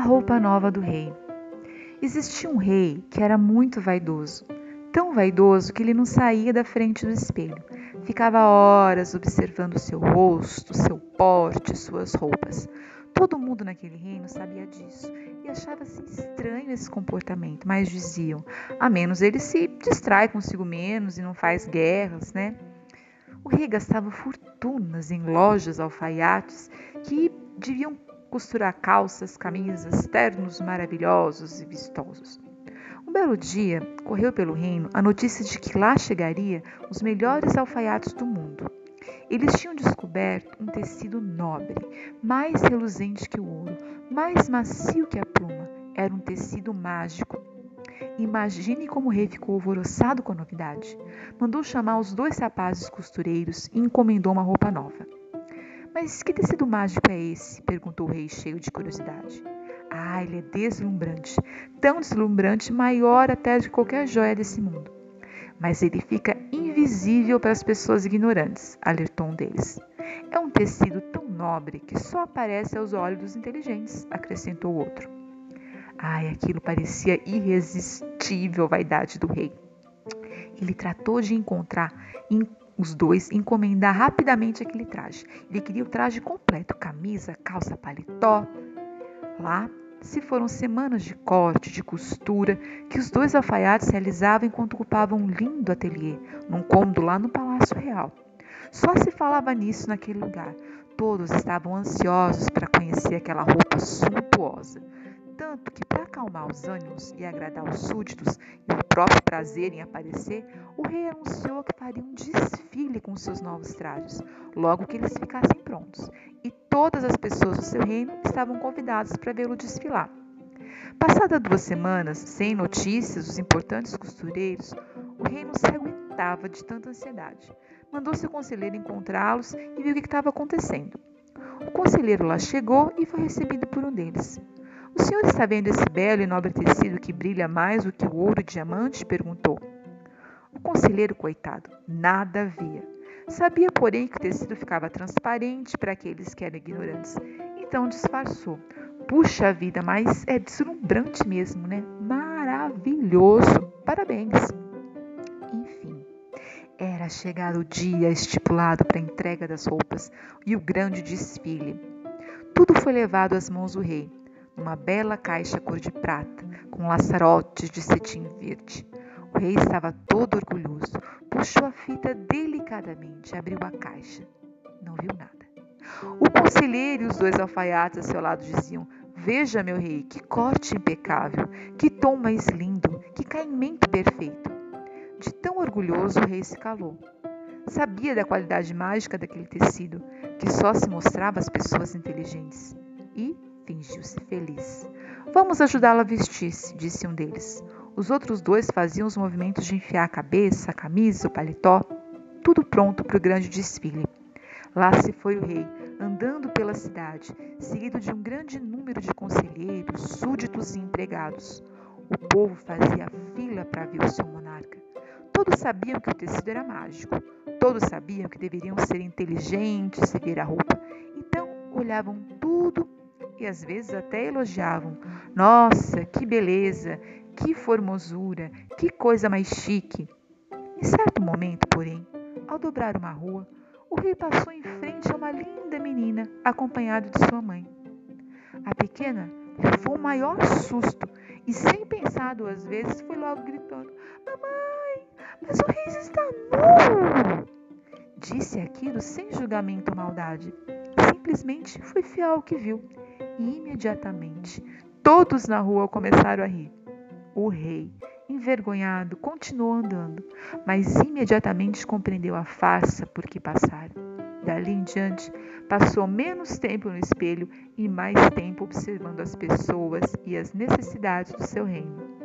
roupa nova do rei. Existia um rei que era muito vaidoso, tão vaidoso que ele não saía da frente do espelho. Ficava horas observando seu rosto, seu porte, suas roupas. Todo mundo naquele reino sabia disso e achava-se estranho esse comportamento, mas diziam: a menos ele se distrai consigo menos e não faz guerras, né? O rei gastava fortunas em lojas alfaiates que deviam costurar calças, camisas, ternos maravilhosos e vistosos. Um belo dia, correu pelo reino a notícia de que lá chegaria os melhores alfaiates do mundo. Eles tinham descoberto um tecido nobre, mais reluzente que o ouro, mais macio que a pluma. Era um tecido mágico. Imagine como o rei ficou alvoroçado com a novidade. Mandou chamar os dois rapazes costureiros e encomendou uma roupa nova. Mas que tecido mágico é esse? perguntou o rei, cheio de curiosidade. Ah, ele é deslumbrante, tão deslumbrante, maior até de qualquer joia desse mundo. Mas ele fica invisível para as pessoas ignorantes, alertou um deles. É um tecido tão nobre que só aparece aos olhos dos inteligentes, acrescentou o outro. Ai, aquilo parecia irresistível à vaidade do rei. Ele tratou de encontrar os dois encomendar rapidamente aquele traje. Ele queria o traje completo: camisa, calça, paletó. Lá se foram semanas de corte, de costura, que os dois alfaiates realizavam enquanto ocupavam um lindo ateliê, num cômodo lá no Palácio Real. Só se falava nisso naquele lugar. Todos estavam ansiosos para conhecer aquela roupa suntuosa tanto que, para acalmar os ânimos e agradar os súditos e o próprio prazer em aparecer, o rei anunciou que faria um desfile com seus novos trajes, logo que eles ficassem prontos, e todas as pessoas do seu reino estavam convidadas para vê-lo desfilar. Passadas duas semanas, sem notícias dos importantes costureiros, o rei não se aguentava de tanta ansiedade. Mandou seu conselheiro encontrá-los e viu o que estava acontecendo. O conselheiro lá chegou e foi recebido por um deles. O senhor está vendo esse belo e nobre tecido que brilha mais do que o ouro e diamante? perguntou. O conselheiro, coitado, nada via. Sabia, porém, que o tecido ficava transparente para aqueles que eram ignorantes. Então disfarçou. Puxa vida, mas é deslumbrante mesmo, né? Maravilhoso! Parabéns! Enfim, era chegado o dia estipulado para a entrega das roupas e o grande desfile. Tudo foi levado às mãos do rei uma bela caixa cor de prata, com laçarotes de cetim verde. O rei estava todo orgulhoso, puxou a fita delicadamente, abriu a caixa. Não viu nada. O conselheiro e os dois alfaiates a seu lado diziam: Veja, meu rei, que corte impecável, que tom mais lindo, que caimento perfeito. De tão orgulhoso, o rei se calou. Sabia da qualidade mágica daquele tecido, que só se mostrava às pessoas inteligentes. Fingiu-se feliz. Vamos ajudá-la a vestir-se, disse um deles. Os outros dois faziam os movimentos de enfiar a cabeça, a camisa, o paletó, tudo pronto para o grande desfile. Lá se foi o rei, andando pela cidade, seguido de um grande número de conselheiros, súditos e empregados. O povo fazia fila para ver o seu monarca. Todos sabiam que o tecido era mágico. Todos sabiam que deveriam ser inteligentes e ver a roupa. Então olhavam tudo e às vezes até elogiavam. Nossa, que beleza, que formosura, que coisa mais chique. Em certo momento, porém, ao dobrar uma rua, o rei passou em frente a uma linda menina, acompanhado de sua mãe. A pequena levou o maior susto e, sem pensar duas vezes, foi logo gritando: Mamãe, mas o rei está nu! Disse aquilo sem julgamento ou maldade. Simplesmente foi fiel ao que viu e imediatamente todos na rua começaram a rir. O rei, envergonhado, continuou andando, mas imediatamente compreendeu a farsa por que passara. Dali em diante, passou menos tempo no espelho e mais tempo observando as pessoas e as necessidades do seu reino.